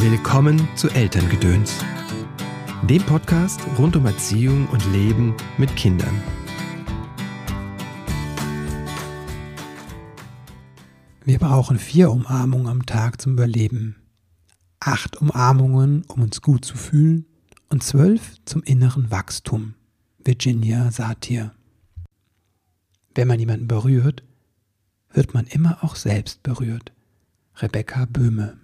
Willkommen zu Elterngedöns, dem Podcast rund um Erziehung und Leben mit Kindern. Wir brauchen vier Umarmungen am Tag zum Überleben, acht Umarmungen, um uns gut zu fühlen und zwölf zum inneren Wachstum. Virginia Satir. Wenn man jemanden berührt, wird man immer auch selbst berührt. Rebecca Böhme.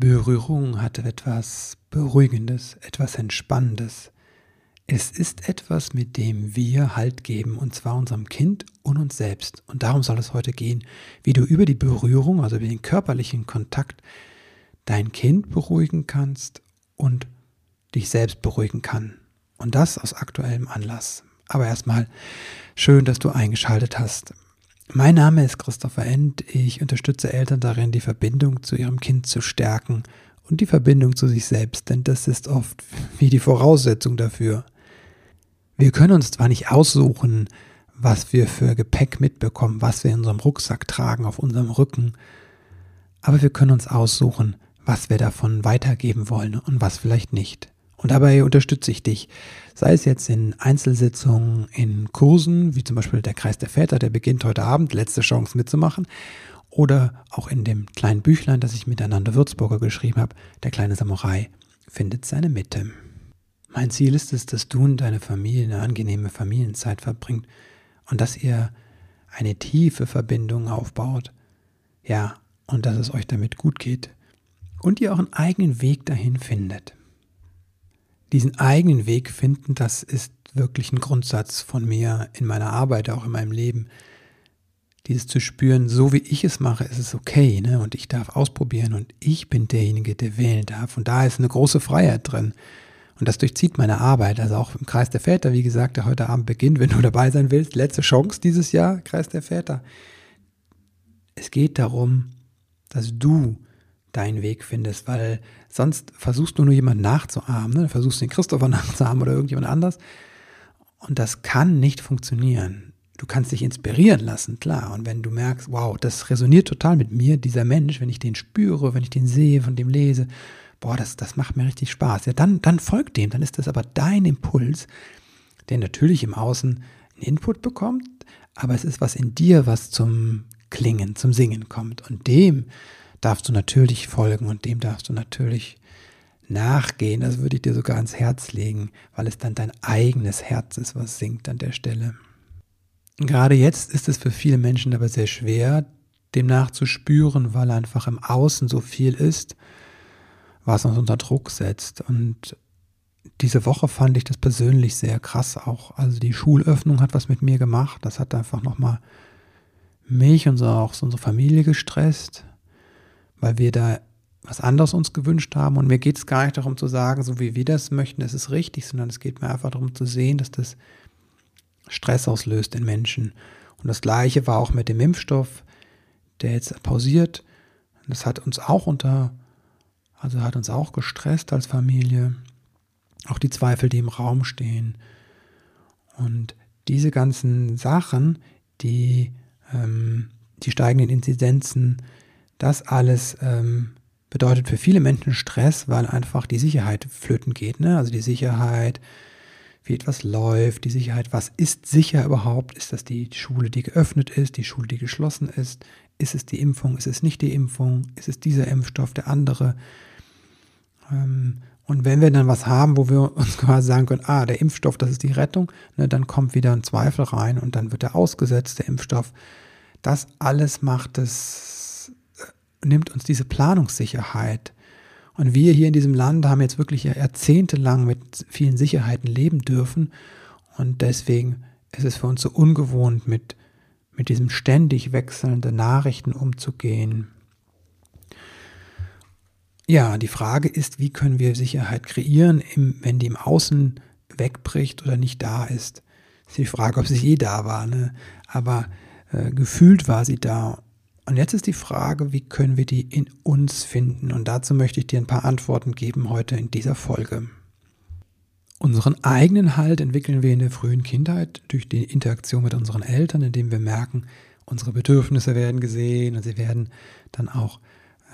Berührung hat etwas Beruhigendes, etwas Entspannendes. Es ist etwas, mit dem wir Halt geben, und zwar unserem Kind und uns selbst. Und darum soll es heute gehen, wie du über die Berührung, also über den körperlichen Kontakt, dein Kind beruhigen kannst und dich selbst beruhigen kann. Und das aus aktuellem Anlass. Aber erstmal schön, dass du eingeschaltet hast. Mein Name ist Christopher End. Ich unterstütze Eltern darin, die Verbindung zu ihrem Kind zu stärken und die Verbindung zu sich selbst, denn das ist oft wie die Voraussetzung dafür. Wir können uns zwar nicht aussuchen, was wir für Gepäck mitbekommen, was wir in unserem Rucksack tragen, auf unserem Rücken, aber wir können uns aussuchen, was wir davon weitergeben wollen und was vielleicht nicht. Und dabei unterstütze ich dich, sei es jetzt in Einzelsitzungen, in Kursen, wie zum Beispiel der Kreis der Väter, der beginnt heute Abend, letzte Chance mitzumachen, oder auch in dem kleinen Büchlein, das ich miteinander Würzburger geschrieben habe, der kleine Samurai findet seine Mitte. Mein Ziel ist es, dass du und deine Familie eine angenehme Familienzeit verbringt und dass ihr eine tiefe Verbindung aufbaut. Ja, und dass es euch damit gut geht und ihr einen eigenen Weg dahin findet diesen eigenen Weg finden, das ist wirklich ein Grundsatz von mir in meiner Arbeit, auch in meinem Leben. Dieses zu spüren, so wie ich es mache, ist es okay, ne? Und ich darf ausprobieren und ich bin derjenige, der wählen darf. Und da ist eine große Freiheit drin. Und das durchzieht meine Arbeit. Also auch im Kreis der Väter, wie gesagt, der heute Abend beginnt, wenn du dabei sein willst. Letzte Chance dieses Jahr, Kreis der Väter. Es geht darum, dass du deinen Weg findest, weil sonst versuchst du nur jemanden nachzuahmen, ne? versuchst den Christopher nachzuahmen oder irgendjemand anders und das kann nicht funktionieren. Du kannst dich inspirieren lassen, klar. Und wenn du merkst, wow, das resoniert total mit mir, dieser Mensch, wenn ich den spüre, wenn ich den sehe, von dem lese, boah, das, das macht mir richtig Spaß. Ja, dann, dann folgt dem, dann ist das aber dein Impuls, der natürlich im Außen einen Input bekommt, aber es ist was in dir, was zum Klingen, zum Singen kommt. Und dem darfst du natürlich folgen und dem darfst du natürlich nachgehen. Das würde ich dir sogar ans Herz legen, weil es dann dein eigenes Herz ist, was singt an der Stelle. Gerade jetzt ist es für viele Menschen aber sehr schwer, dem nachzuspüren, weil einfach im Außen so viel ist, was uns unter Druck setzt. Und diese Woche fand ich das persönlich sehr krass auch. Also die Schulöffnung hat was mit mir gemacht. Das hat einfach nochmal mich und auch unsere Familie gestresst weil wir da was anderes uns gewünscht haben. Und mir geht es gar nicht darum zu sagen, so wie wir das möchten, das ist richtig, sondern es geht mir einfach darum zu sehen, dass das Stress auslöst in Menschen. Und das gleiche war auch mit dem Impfstoff, der jetzt pausiert. Das hat uns auch unter, also hat uns auch gestresst als Familie. Auch die Zweifel, die im Raum stehen. Und diese ganzen Sachen, die, ähm, die steigenden Inzidenzen, das alles ähm, bedeutet für viele Menschen Stress, weil einfach die Sicherheit flöten geht. Ne? Also die Sicherheit, wie etwas läuft, die Sicherheit, was ist sicher überhaupt? Ist das die Schule, die geöffnet ist, die Schule, die geschlossen ist? Ist es die Impfung? Ist es nicht die Impfung? Ist es dieser Impfstoff, der andere? Ähm, und wenn wir dann was haben, wo wir uns quasi sagen können, ah, der Impfstoff, das ist die Rettung, ne, dann kommt wieder ein Zweifel rein und dann wird er ausgesetzt, der Impfstoff. Das alles macht es nimmt uns diese Planungssicherheit. Und wir hier in diesem Land haben jetzt wirklich jahrzehntelang mit vielen Sicherheiten leben dürfen. Und deswegen ist es für uns so ungewohnt, mit, mit diesem ständig wechselnden Nachrichten umzugehen. Ja, die Frage ist, wie können wir Sicherheit kreieren, wenn die im Außen wegbricht oder nicht da ist. ist die Frage, ob sie je da war. Ne? Aber äh, gefühlt war sie da. Und jetzt ist die Frage, wie können wir die in uns finden? Und dazu möchte ich dir ein paar Antworten geben heute in dieser Folge. Unseren eigenen Halt entwickeln wir in der frühen Kindheit durch die Interaktion mit unseren Eltern, indem wir merken, unsere Bedürfnisse werden gesehen und sie werden dann auch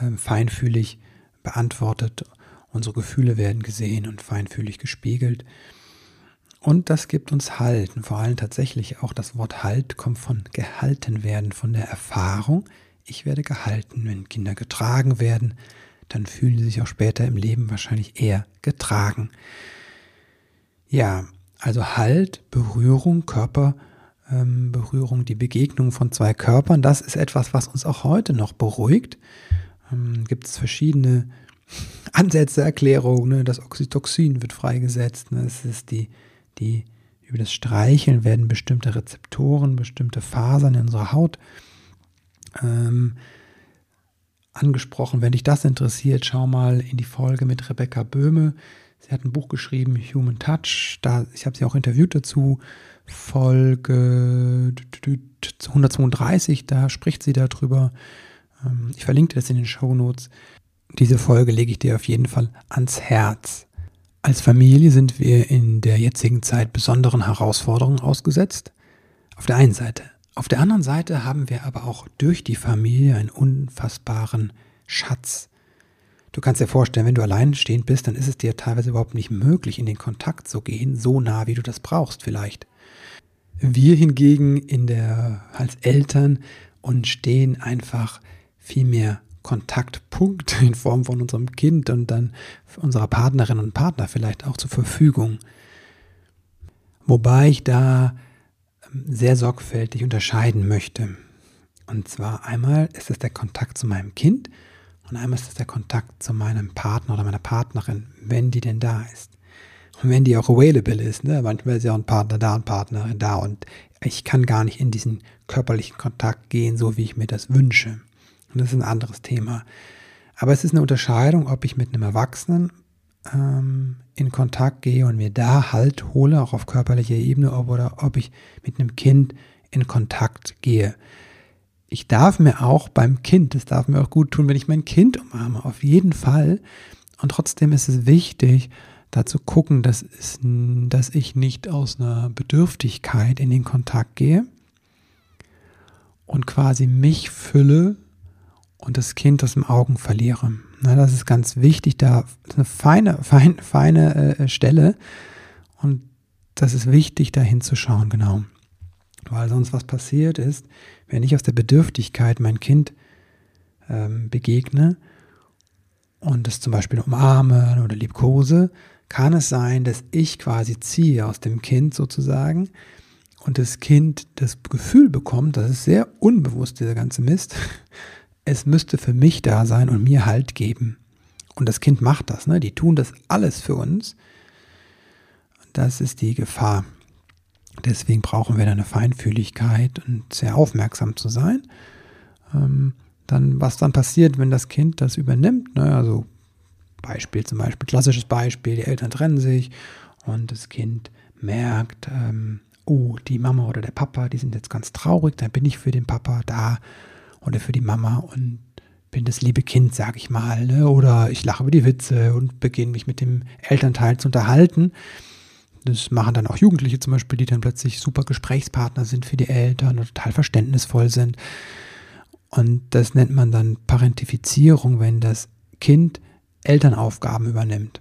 äh, feinfühlig beantwortet, unsere Gefühle werden gesehen und feinfühlig gespiegelt. Und das gibt uns Halt. Und vor allem tatsächlich auch das Wort Halt kommt von gehalten werden, von der Erfahrung. Ich werde gehalten. Wenn Kinder getragen werden, dann fühlen sie sich auch später im Leben wahrscheinlich eher getragen. Ja, also Halt, Berührung, Körperberührung, ähm, die Begegnung von zwei Körpern, das ist etwas, was uns auch heute noch beruhigt. Ähm, Gibt es verschiedene Ansätze, Erklärungen. Ne? Das Oxytocin wird freigesetzt. Ne? Es ist die die über das Streicheln werden bestimmte Rezeptoren, bestimmte Fasern in unserer Haut ähm, angesprochen. Wenn dich das interessiert, schau mal in die Folge mit Rebecca Böhme. Sie hat ein Buch geschrieben, Human Touch. Da, ich habe sie auch interviewt dazu. Folge 132, da spricht sie darüber. Ähm, ich verlinke das in den Show Notes. Diese Folge lege ich dir auf jeden Fall ans Herz. Als Familie sind wir in der jetzigen Zeit besonderen Herausforderungen ausgesetzt. Auf der einen Seite. Auf der anderen Seite haben wir aber auch durch die Familie einen unfassbaren Schatz. Du kannst dir vorstellen, wenn du alleinstehend bist, dann ist es dir teilweise überhaupt nicht möglich, in den Kontakt zu gehen, so nah wie du das brauchst vielleicht. Wir hingegen in der, als Eltern und stehen einfach viel mehr Kontaktpunkt in Form von unserem Kind und dann unserer Partnerin und Partner vielleicht auch zur Verfügung. Wobei ich da ähm, sehr sorgfältig unterscheiden möchte. Und zwar einmal ist es der Kontakt zu meinem Kind und einmal ist es der Kontakt zu meinem Partner oder meiner Partnerin, wenn die denn da ist. Und wenn die auch available ist, ne? manchmal ist ja auch ein Partner da und Partnerin da und ich kann gar nicht in diesen körperlichen Kontakt gehen, so wie ich mir das wünsche. Und das ist ein anderes Thema. Aber es ist eine Unterscheidung, ob ich mit einem Erwachsenen ähm, in Kontakt gehe und mir da Halt hole, auch auf körperlicher Ebene, oder ob ich mit einem Kind in Kontakt gehe. Ich darf mir auch beim Kind, das darf mir auch gut tun, wenn ich mein Kind umarme, auf jeden Fall. Und trotzdem ist es wichtig, da zu gucken, dass, es, dass ich nicht aus einer Bedürftigkeit in den Kontakt gehe und quasi mich fülle und das Kind aus den Augen verliere. Na, das ist ganz wichtig, da ist eine feine, feine, feine äh, Stelle und das ist wichtig, da hinzuschauen, genau. Weil sonst was passiert ist, wenn ich aus der Bedürftigkeit mein Kind ähm, begegne und es zum Beispiel umarme oder liebkose, kann es sein, dass ich quasi ziehe aus dem Kind sozusagen und das Kind das Gefühl bekommt, das ist sehr unbewusst, dieser ganze Mist, es müsste für mich da sein und mir Halt geben. Und das Kind macht das, ne? Die tun das alles für uns. Das ist die Gefahr. Deswegen brauchen wir da eine Feinfühligkeit und sehr aufmerksam zu sein. Ähm, dann, was dann passiert, wenn das Kind das übernimmt, ne? also Beispiel zum Beispiel, klassisches Beispiel, die Eltern trennen sich und das Kind merkt, ähm, oh, die Mama oder der Papa, die sind jetzt ganz traurig, dann bin ich für den Papa da oder für die Mama und bin das liebe Kind, sag ich mal, ne? oder ich lache über die Witze und beginne mich mit dem Elternteil zu unterhalten. Das machen dann auch Jugendliche zum Beispiel, die dann plötzlich super Gesprächspartner sind für die Eltern und total verständnisvoll sind. Und das nennt man dann Parentifizierung, wenn das Kind Elternaufgaben übernimmt.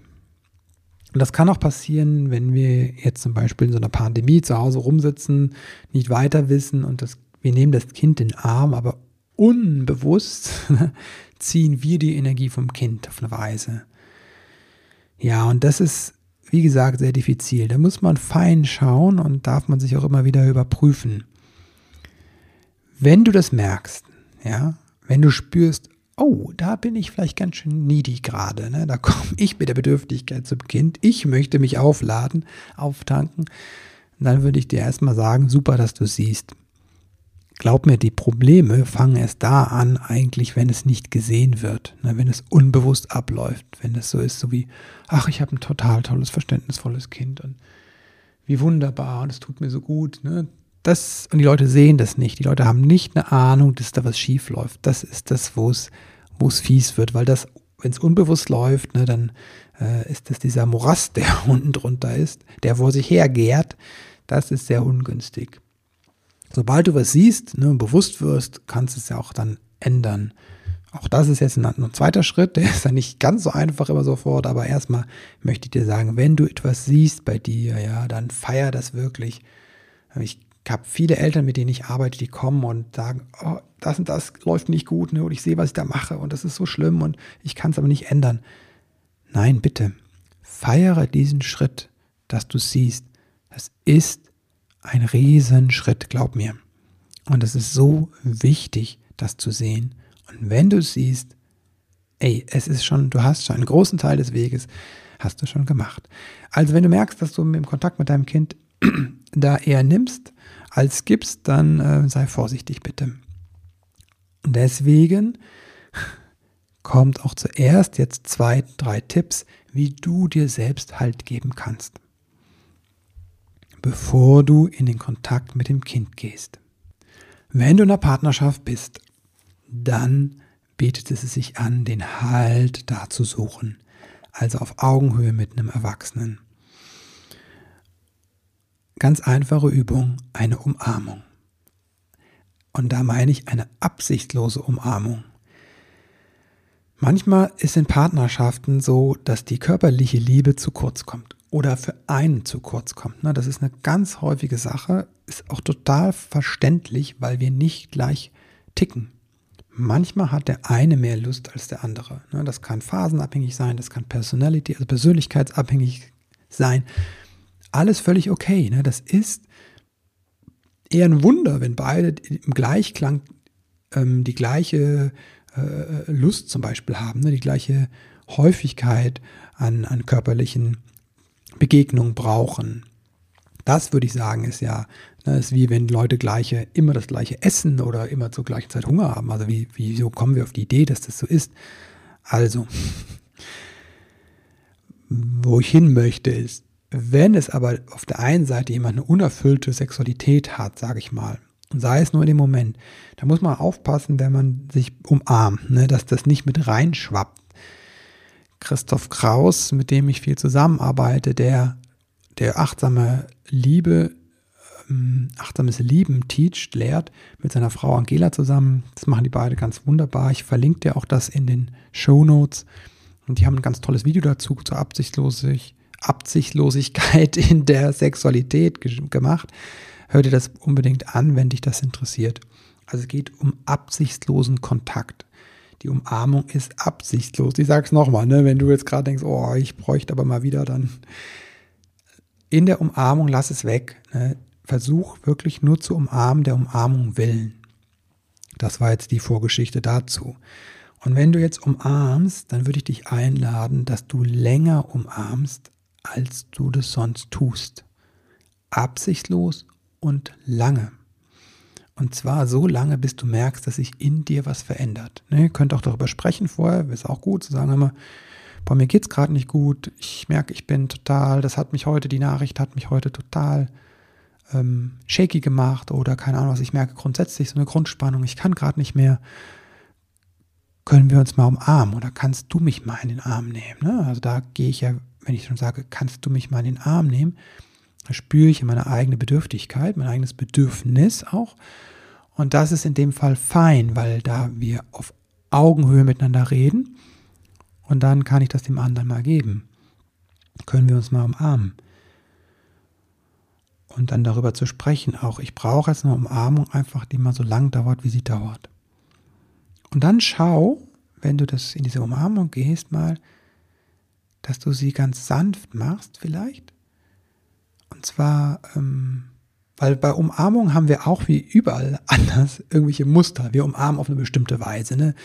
Und das kann auch passieren, wenn wir jetzt zum Beispiel in so einer Pandemie zu Hause rumsitzen, nicht weiter wissen und das, wir nehmen das Kind in den Arm, aber unbewusst ziehen wir die Energie vom Kind auf eine Weise. Ja, und das ist, wie gesagt, sehr diffizil. Da muss man fein schauen und darf man sich auch immer wieder überprüfen. Wenn du das merkst, ja, wenn du spürst, oh, da bin ich vielleicht ganz schön needy gerade, ne? da komme ich mit der Bedürftigkeit zum Kind, ich möchte mich aufladen, auftanken, dann würde ich dir erstmal sagen, super, dass du siehst. Glaub mir, die Probleme fangen erst da an, eigentlich, wenn es nicht gesehen wird, ne, wenn es unbewusst abläuft, wenn es so ist, so wie, ach, ich habe ein total tolles, verständnisvolles Kind und wie wunderbar und es tut mir so gut. Ne. Das, und die Leute sehen das nicht. Die Leute haben nicht eine Ahnung, dass da was schief läuft. Das ist das, wo es, wo es fies wird, weil das, wenn es unbewusst läuft, ne, dann äh, ist das dieser Morast, der unten drunter ist, der vor sich hergärt. Das ist sehr ungünstig sobald du was siehst ne, bewusst wirst, kannst du es ja auch dann ändern. Auch das ist jetzt ein, ein zweiter Schritt, der ist ja nicht ganz so einfach immer sofort, aber erstmal möchte ich dir sagen, wenn du etwas siehst bei dir, ja, dann feier das wirklich. Ich habe viele Eltern, mit denen ich arbeite, die kommen und sagen, oh, das und das läuft nicht gut, ne? und ich sehe, was ich da mache und das ist so schlimm und ich kann es aber nicht ändern. Nein, bitte, feiere diesen Schritt, dass du siehst, das ist ein Riesenschritt, glaub mir. Und es ist so wichtig, das zu sehen. Und wenn du siehst, ey, es ist schon, du hast schon einen großen Teil des Weges, hast du schon gemacht. Also wenn du merkst, dass du im Kontakt mit deinem Kind da eher nimmst als gibst, dann äh, sei vorsichtig bitte. Deswegen kommt auch zuerst jetzt zwei, drei Tipps, wie du dir selbst Halt geben kannst, bevor du in den Kontakt mit dem Kind gehst. Wenn du in einer Partnerschaft bist, dann bietet es sich an, den Halt da zu suchen, also auf Augenhöhe mit einem Erwachsenen. Ganz einfache Übung, eine Umarmung. Und da meine ich eine absichtlose Umarmung. Manchmal ist in Partnerschaften so, dass die körperliche Liebe zu kurz kommt oder für einen zu kurz kommt. Ne? Das ist eine ganz häufige Sache, ist auch total verständlich, weil wir nicht gleich ticken. Manchmal hat der eine mehr Lust als der andere. Ne? Das kann phasenabhängig sein, das kann Personality, also persönlichkeitsabhängig sein. Alles völlig okay. Ne? Das ist eher ein Wunder, wenn beide im Gleichklang ähm, die gleiche äh, Lust zum Beispiel haben, ne? die gleiche Häufigkeit an, an körperlichen Begegnung brauchen. Das würde ich sagen, ist ja, ne, ist wie wenn Leute gleiche, immer das gleiche essen oder immer zur gleichen Zeit Hunger haben. Also wie, wieso kommen wir auf die Idee, dass das so ist? Also, wo ich hin möchte ist, wenn es aber auf der einen Seite jemand eine unerfüllte Sexualität hat, sage ich mal, und sei es nur in dem Moment, da muss man aufpassen, wenn man sich umarmt, ne, dass das nicht mit reinschwappt Christoph Kraus, mit dem ich viel zusammenarbeite, der, der achtsame Liebe, ähm, achtsames Lieben teacht, lehrt, mit seiner Frau Angela zusammen. Das machen die beide ganz wunderbar. Ich verlinke dir auch das in den Show Notes. Und die haben ein ganz tolles Video dazu zur Absichtslosigkeit, Absichtlosigkeit in der Sexualität gemacht. Hör dir das unbedingt an, wenn dich das interessiert. Also es geht um absichtslosen Kontakt. Die Umarmung ist absichtslos. Ich sage es nochmal, ne? wenn du jetzt gerade denkst, oh, ich bräuchte aber mal wieder, dann in der Umarmung lass es weg. Ne? Versuch wirklich nur zu umarmen, der Umarmung willen. Das war jetzt die Vorgeschichte dazu. Und wenn du jetzt umarmst, dann würde ich dich einladen, dass du länger umarmst, als du das sonst tust. Absichtlos und lange. Und zwar so lange, bis du merkst, dass sich in dir was verändert. Ne, ihr könnt auch darüber sprechen vorher, ist auch gut zu sagen immer, bei mir geht es gerade nicht gut, ich merke, ich bin total, das hat mich heute, die Nachricht hat mich heute total ähm, shaky gemacht oder keine Ahnung was, ich merke grundsätzlich so eine Grundspannung, ich kann gerade nicht mehr. Können wir uns mal umarmen oder kannst du mich mal in den Arm nehmen? Ne? Also da gehe ich ja, wenn ich schon sage, kannst du mich mal in den Arm nehmen, da spüre ich meine eigene Bedürftigkeit, mein eigenes Bedürfnis auch. Und das ist in dem Fall fein, weil da wir auf Augenhöhe miteinander reden und dann kann ich das dem anderen mal geben. Können wir uns mal umarmen. Und dann darüber zu sprechen, auch ich brauche jetzt eine Umarmung einfach, die mal so lang dauert, wie sie dauert. Und dann schau, wenn du das in diese Umarmung gehst, mal, dass du sie ganz sanft machst vielleicht und zwar, ähm, weil bei Umarmung haben wir auch wie überall anders irgendwelche Muster. Wir umarmen auf eine bestimmte Weise. Ne?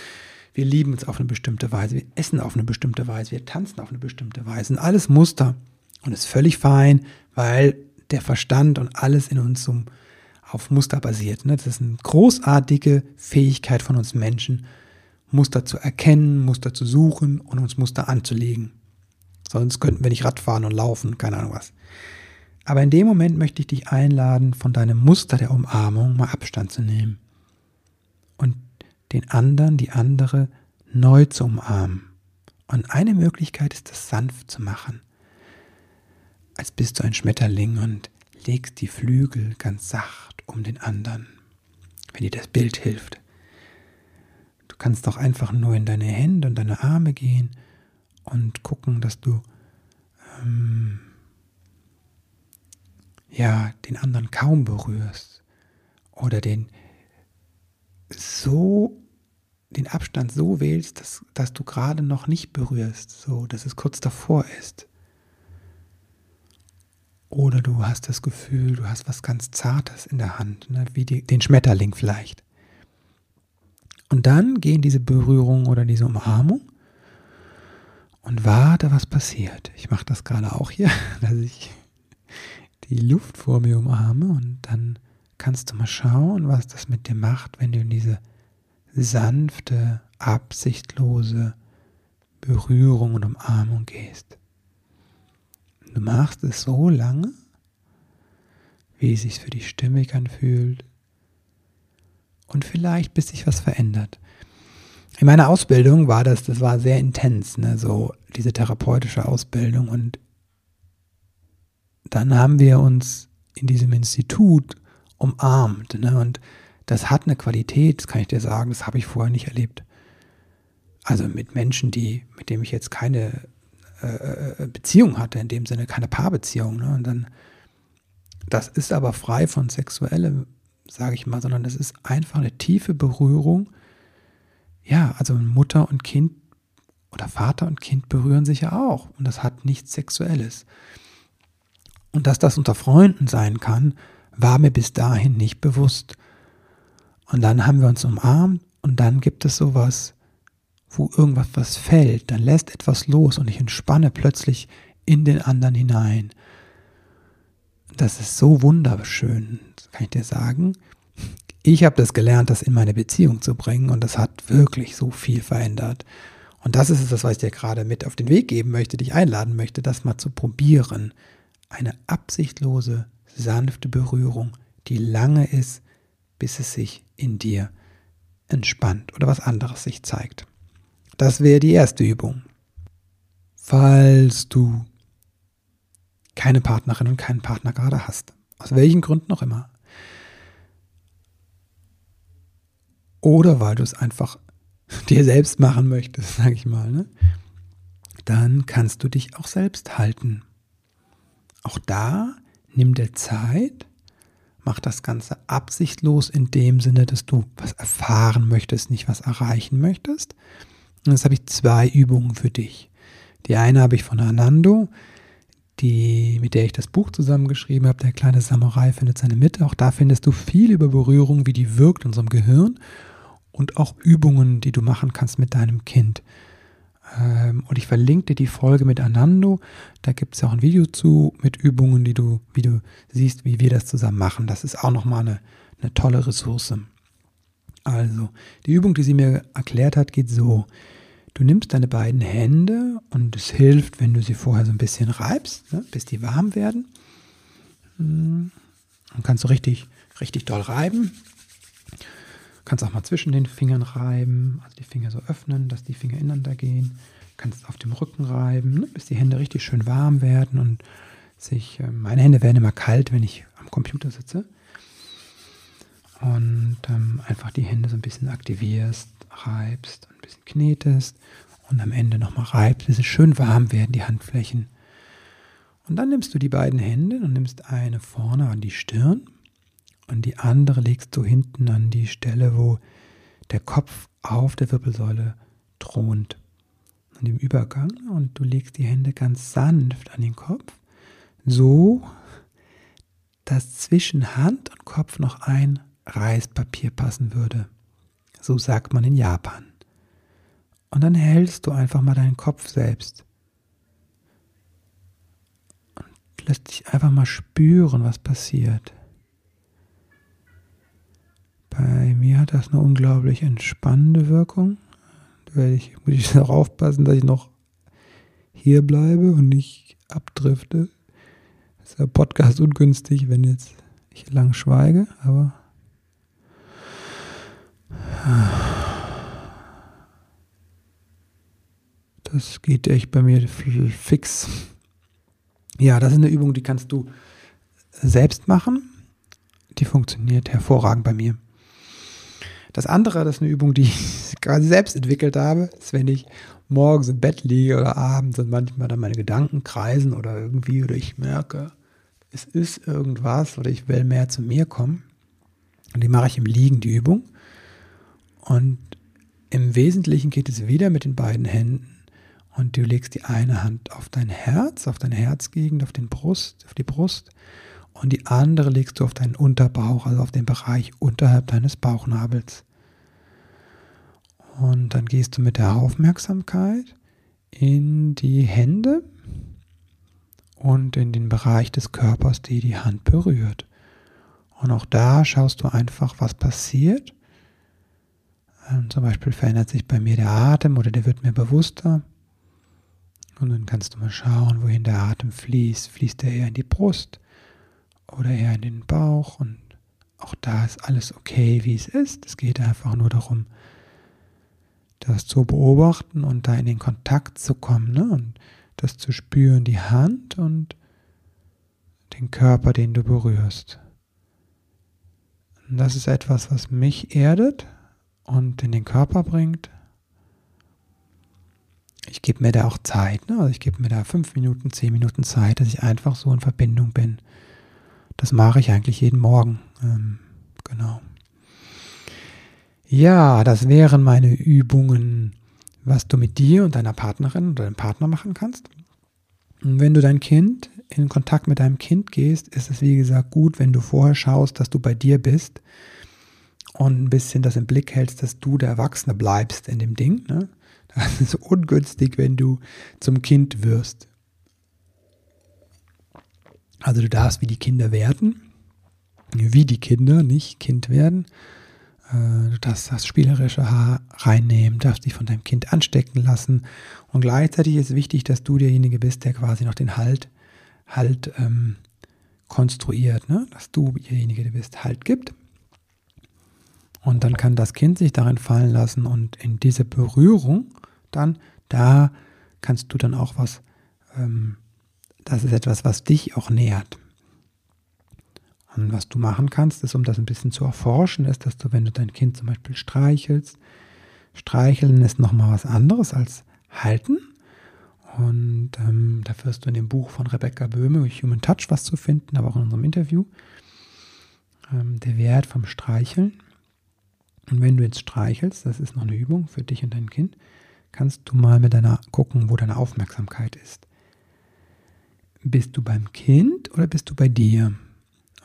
Wir lieben uns auf eine bestimmte Weise. Wir essen auf eine bestimmte Weise. Wir tanzen auf eine bestimmte Weise. sind alles Muster. Und ist völlig fein, weil der Verstand und alles in uns so auf Muster basiert. Ne? Das ist eine großartige Fähigkeit von uns Menschen, Muster zu erkennen, Muster zu suchen und uns Muster anzulegen. Sonst könnten wir nicht Radfahren und laufen, keine Ahnung was. Aber in dem Moment möchte ich dich einladen, von deinem Muster der Umarmung mal Abstand zu nehmen und den anderen, die andere neu zu umarmen. Und eine Möglichkeit ist, das sanft zu machen. Als bist du ein Schmetterling und legst die Flügel ganz sacht um den anderen, wenn dir das Bild hilft. Du kannst auch einfach nur in deine Hände und deine Arme gehen und gucken, dass du ähm, ja den anderen kaum berührst oder den so den Abstand so wählst, dass, dass du gerade noch nicht berührst, so dass es kurz davor ist. Oder du hast das Gefühl, du hast was ganz Zartes in der Hand, ne, wie die, den Schmetterling vielleicht. Und dann gehen diese Berührung oder diese Umarmung und warte, was passiert. Ich mache das gerade auch hier, dass ich die Luft vor mir umarme und dann kannst du mal schauen, was das mit dir macht, wenn du in diese sanfte, absichtlose Berührung und Umarmung gehst. Du machst es so lange, wie es sich für dich stimmig anfühlt und vielleicht bis sich was verändert. In meiner Ausbildung war das, das war sehr intens, ne, so diese therapeutische Ausbildung und dann haben wir uns in diesem Institut umarmt, ne, und das hat eine Qualität, das kann ich dir sagen, das habe ich vorher nicht erlebt. Also mit Menschen, die, mit denen ich jetzt keine äh, äh, Beziehung hatte, in dem Sinne keine Paarbeziehung. Ne? Und dann, das ist aber frei von sexuellem, sage ich mal, sondern das ist einfach eine tiefe Berührung. Ja, also Mutter und Kind oder Vater und Kind berühren sich ja auch. Und das hat nichts Sexuelles. Und dass das unter Freunden sein kann, war mir bis dahin nicht bewusst. Und dann haben wir uns umarmt und dann gibt es sowas, wo irgendwas was fällt, dann lässt etwas los und ich entspanne plötzlich in den anderen hinein. Das ist so wunderschön, kann ich dir sagen. Ich habe das gelernt, das in meine Beziehung zu bringen und das hat wirklich so viel verändert. Und das ist es, was ich dir gerade mit auf den Weg geben möchte, dich einladen möchte, das mal zu probieren. Eine absichtlose, sanfte Berührung, die lange ist, bis es sich in dir entspannt oder was anderes sich zeigt. Das wäre die erste Übung. Falls du keine Partnerin und keinen Partner gerade hast, aus welchen Gründen noch immer, oder weil du es einfach dir selbst machen möchtest, sage ich mal, ne? dann kannst du dich auch selbst halten. Auch da nimm dir Zeit, mach das Ganze absichtlos in dem Sinne, dass du was erfahren möchtest, nicht was erreichen möchtest, und jetzt habe ich zwei Übungen für dich. Die eine habe ich von Anando, die, mit der ich das Buch zusammengeschrieben habe, Der kleine Samurai findet seine Mitte. Auch da findest du viel über Berührung, wie die wirkt in unserem Gehirn und auch Übungen, die du machen kannst mit deinem Kind. Ähm, und ich verlinke dir die Folge mit Anando. Da gibt es ja auch ein Video zu mit Übungen, die du, wie du siehst, wie wir das zusammen machen. Das ist auch nochmal eine, eine tolle Ressource. Also, die Übung, die sie mir erklärt hat, geht so. Du nimmst deine beiden Hände und es hilft, wenn du sie vorher so ein bisschen reibst, ne, bis die warm werden. Hm, dann kannst du richtig, richtig doll reiben. Kannst auch mal zwischen den Fingern reiben, also die Finger so öffnen, dass die Finger ineinander gehen. Kannst auf dem Rücken reiben, ne, bis die Hände richtig schön warm werden und sich, äh, meine Hände werden immer kalt, wenn ich am Computer sitze und ähm, einfach die Hände so ein bisschen aktivierst, reibst, ein bisschen knetest und am Ende nochmal reibst, bis es schön warm werden, die Handflächen. Und dann nimmst du die beiden Hände und nimmst eine vorne an die Stirn und die andere legst du hinten an die Stelle, wo der Kopf auf der Wirbelsäule thront. Und im Übergang und du legst die Hände ganz sanft an den Kopf, so dass zwischen Hand und Kopf noch ein Reispapier passen würde. So sagt man in Japan. Und dann hältst du einfach mal deinen Kopf selbst. Und lässt dich einfach mal spüren, was passiert. Bei mir hat das eine unglaublich entspannende Wirkung. Da werde ich, muss ich auch aufpassen, dass ich noch hier bleibe und nicht abdrifte. Das ist der Podcast ungünstig, wenn jetzt ich lang schweige, aber das geht echt bei mir fix. Ja, das ist eine Übung, die kannst du selbst machen. Die funktioniert hervorragend bei mir. Das andere, das ist eine Übung, die ich quasi selbst entwickelt habe, ist, wenn ich morgens im Bett liege oder abends und manchmal dann meine Gedanken kreisen oder irgendwie oder ich merke, es ist irgendwas oder ich will mehr zu mir kommen. Und die mache ich im Liegen, die Übung. Und im Wesentlichen geht es wieder mit den beiden Händen und du legst die eine Hand auf dein Herz, auf deine Herzgegend, auf den Brust, auf die Brust und die andere legst du auf deinen Unterbauch, also auf den Bereich unterhalb deines Bauchnabels. Und dann gehst du mit der Aufmerksamkeit in die Hände und in den Bereich des Körpers, die die Hand berührt. Und auch da schaust du einfach, was passiert. Ähm, zum Beispiel verändert sich bei mir der Atem oder der wird mir bewusster. Und dann kannst du mal schauen, wohin der Atem fließt. Fließt er eher in die Brust oder eher in den Bauch? Und auch da ist alles okay, wie es ist. Es geht einfach nur darum, das zu beobachten und da in den Kontakt zu kommen ne? und das zu spüren, die Hand und den Körper, den du berührst. Und das ist etwas, was mich erdet und in den Körper bringt ich gebe mir da auch Zeit. Ne? Also ich gebe mir da fünf Minuten, zehn Minuten Zeit, dass ich einfach so in Verbindung bin. Das mache ich eigentlich jeden Morgen. Ähm, genau. Ja, das wären meine Übungen, was du mit dir und deiner Partnerin oder deinem Partner machen kannst. Und wenn du dein Kind in Kontakt mit deinem Kind gehst, ist es wie gesagt gut, wenn du vorher schaust, dass du bei dir bist und ein bisschen das im Blick hältst, dass du der Erwachsene bleibst in dem Ding. Ne? Das ist ungünstig, wenn du zum Kind wirst. Also du darfst wie die Kinder werden, wie die Kinder, nicht Kind werden. Äh, du darfst das spielerische Haar reinnehmen, darfst dich von deinem Kind anstecken lassen. Und gleichzeitig ist wichtig, dass du derjenige bist, der quasi noch den Halt, Halt ähm, konstruiert, ne? dass du derjenige, der bist, Halt gibt. Und dann kann das Kind sich darin fallen lassen und in diese Berührung dann, da kannst du dann auch was, ähm, das ist etwas, was dich auch nähert. Und was du machen kannst, ist, um das ein bisschen zu erforschen, ist, dass du, wenn du dein Kind zum Beispiel streichelst, streicheln ist nochmal was anderes als halten. Und ähm, da wirst du in dem Buch von Rebecca Böhme, Human Touch, was zu finden, aber auch in unserem Interview. Ähm, der Wert vom Streicheln. Und wenn du jetzt streichelst, das ist noch eine Übung für dich und dein Kind, kannst du mal mit deiner gucken, wo deine Aufmerksamkeit ist. Bist du beim Kind oder bist du bei dir?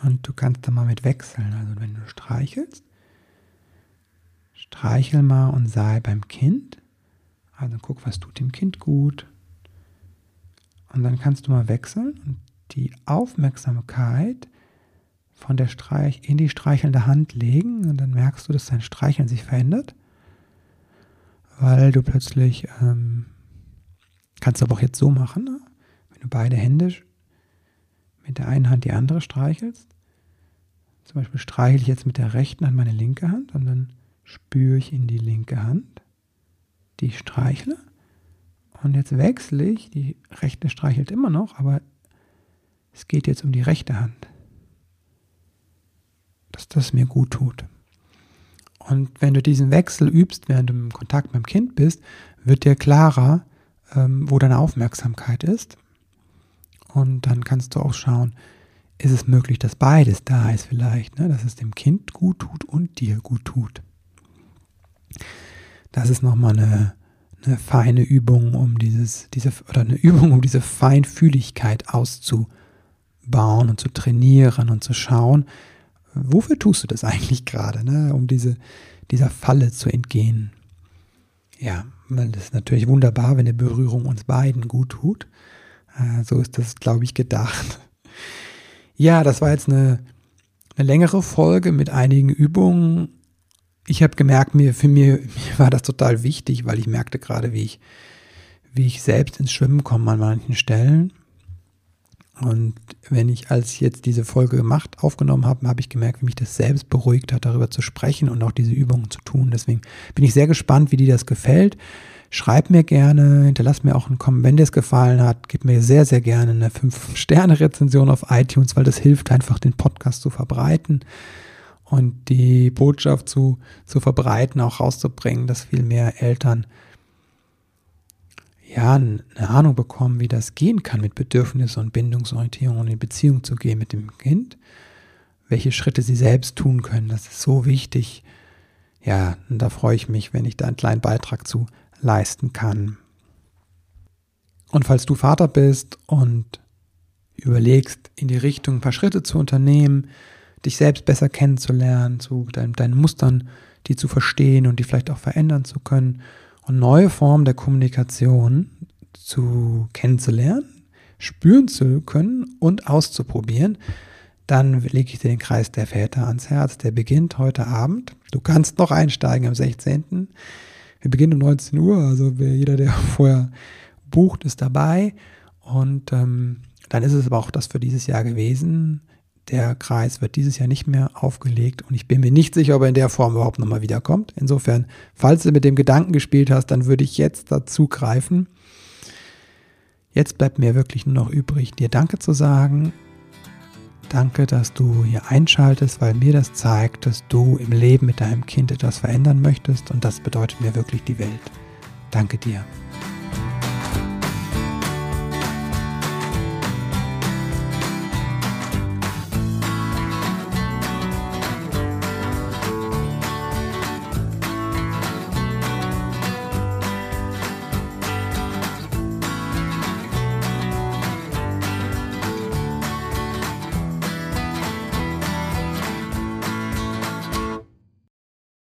Und du kannst da mal mit wechseln. Also wenn du streichelst, streichel mal und sei beim Kind. Also guck, was tut dem Kind gut. Und dann kannst du mal wechseln und die Aufmerksamkeit von der Streich in die streichelnde Hand legen und dann merkst du, dass dein Streicheln sich verändert weil du plötzlich ähm, kannst du aber auch jetzt so machen, ne? Wenn du beide Hände mit der einen Hand die andere streichelst. Zum Beispiel streichle ich jetzt mit der rechten Hand meine linke Hand und dann spüre ich in die linke Hand, die ich streichle. Und jetzt wechsle ich, die rechte streichelt immer noch, aber es geht jetzt um die rechte Hand. Dass das mir gut tut. Und wenn du diesen Wechsel übst, während du im Kontakt mit dem Kind bist, wird dir klarer, ähm, wo deine Aufmerksamkeit ist. Und dann kannst du auch schauen, ist es möglich, dass beides da ist vielleicht, ne? dass es dem Kind gut tut und dir gut tut. Das ist nochmal eine, eine feine Übung, um dieses, diese, oder eine Übung, um diese Feinfühligkeit auszubauen und zu trainieren und zu schauen, wofür tust du das eigentlich gerade, ne? um diese, dieser Falle zu entgehen? Ja, weil das ist natürlich wunderbar, wenn eine Berührung uns beiden gut tut. Äh, so ist das, glaube ich, gedacht. Ja, das war jetzt eine, eine längere Folge mit einigen Übungen. Ich habe gemerkt, mir, für mir, mir war das total wichtig, weil ich merkte gerade, wie ich, wie ich selbst ins Schwimmen komme an manchen Stellen. Und wenn ich, als ich jetzt diese Folge gemacht, aufgenommen habe, habe ich gemerkt, wie mich das selbst beruhigt hat, darüber zu sprechen und auch diese Übungen zu tun. Deswegen bin ich sehr gespannt, wie dir das gefällt. Schreib mir gerne, hinterlass mir auch einen Kommentar, wenn dir es gefallen hat, gib mir sehr, sehr gerne eine 5-Sterne-Rezension auf iTunes, weil das hilft einfach, den Podcast zu verbreiten. und die Botschaft zu, zu verbreiten, auch rauszubringen, dass viel mehr Eltern ja eine Ahnung bekommen, wie das gehen kann mit Bedürfnis und Bindungsorientierung und in Beziehung zu gehen mit dem Kind, welche Schritte sie selbst tun können. Das ist so wichtig. Ja, und da freue ich mich, wenn ich da einen kleinen Beitrag zu leisten kann. Und falls du Vater bist und überlegst, in die Richtung ein paar Schritte zu unternehmen, dich selbst besser kennenzulernen, zu dein, deinen Mustern, die zu verstehen und die vielleicht auch verändern zu können und neue Formen der Kommunikation zu kennenzulernen, spüren zu können und auszuprobieren, dann lege ich dir den Kreis der Väter ans Herz. Der beginnt heute Abend. Du kannst noch einsteigen am 16. Wir beginnen um 19 Uhr, also jeder, der vorher bucht, ist dabei. Und ähm, dann ist es aber auch das für dieses Jahr gewesen. Der Kreis wird dieses Jahr nicht mehr aufgelegt und ich bin mir nicht sicher, ob er in der Form überhaupt nochmal wiederkommt. Insofern, falls du mit dem Gedanken gespielt hast, dann würde ich jetzt dazu greifen. Jetzt bleibt mir wirklich nur noch übrig, dir Danke zu sagen. Danke, dass du hier einschaltest, weil mir das zeigt, dass du im Leben mit deinem Kind etwas verändern möchtest und das bedeutet mir wirklich die Welt. Danke dir.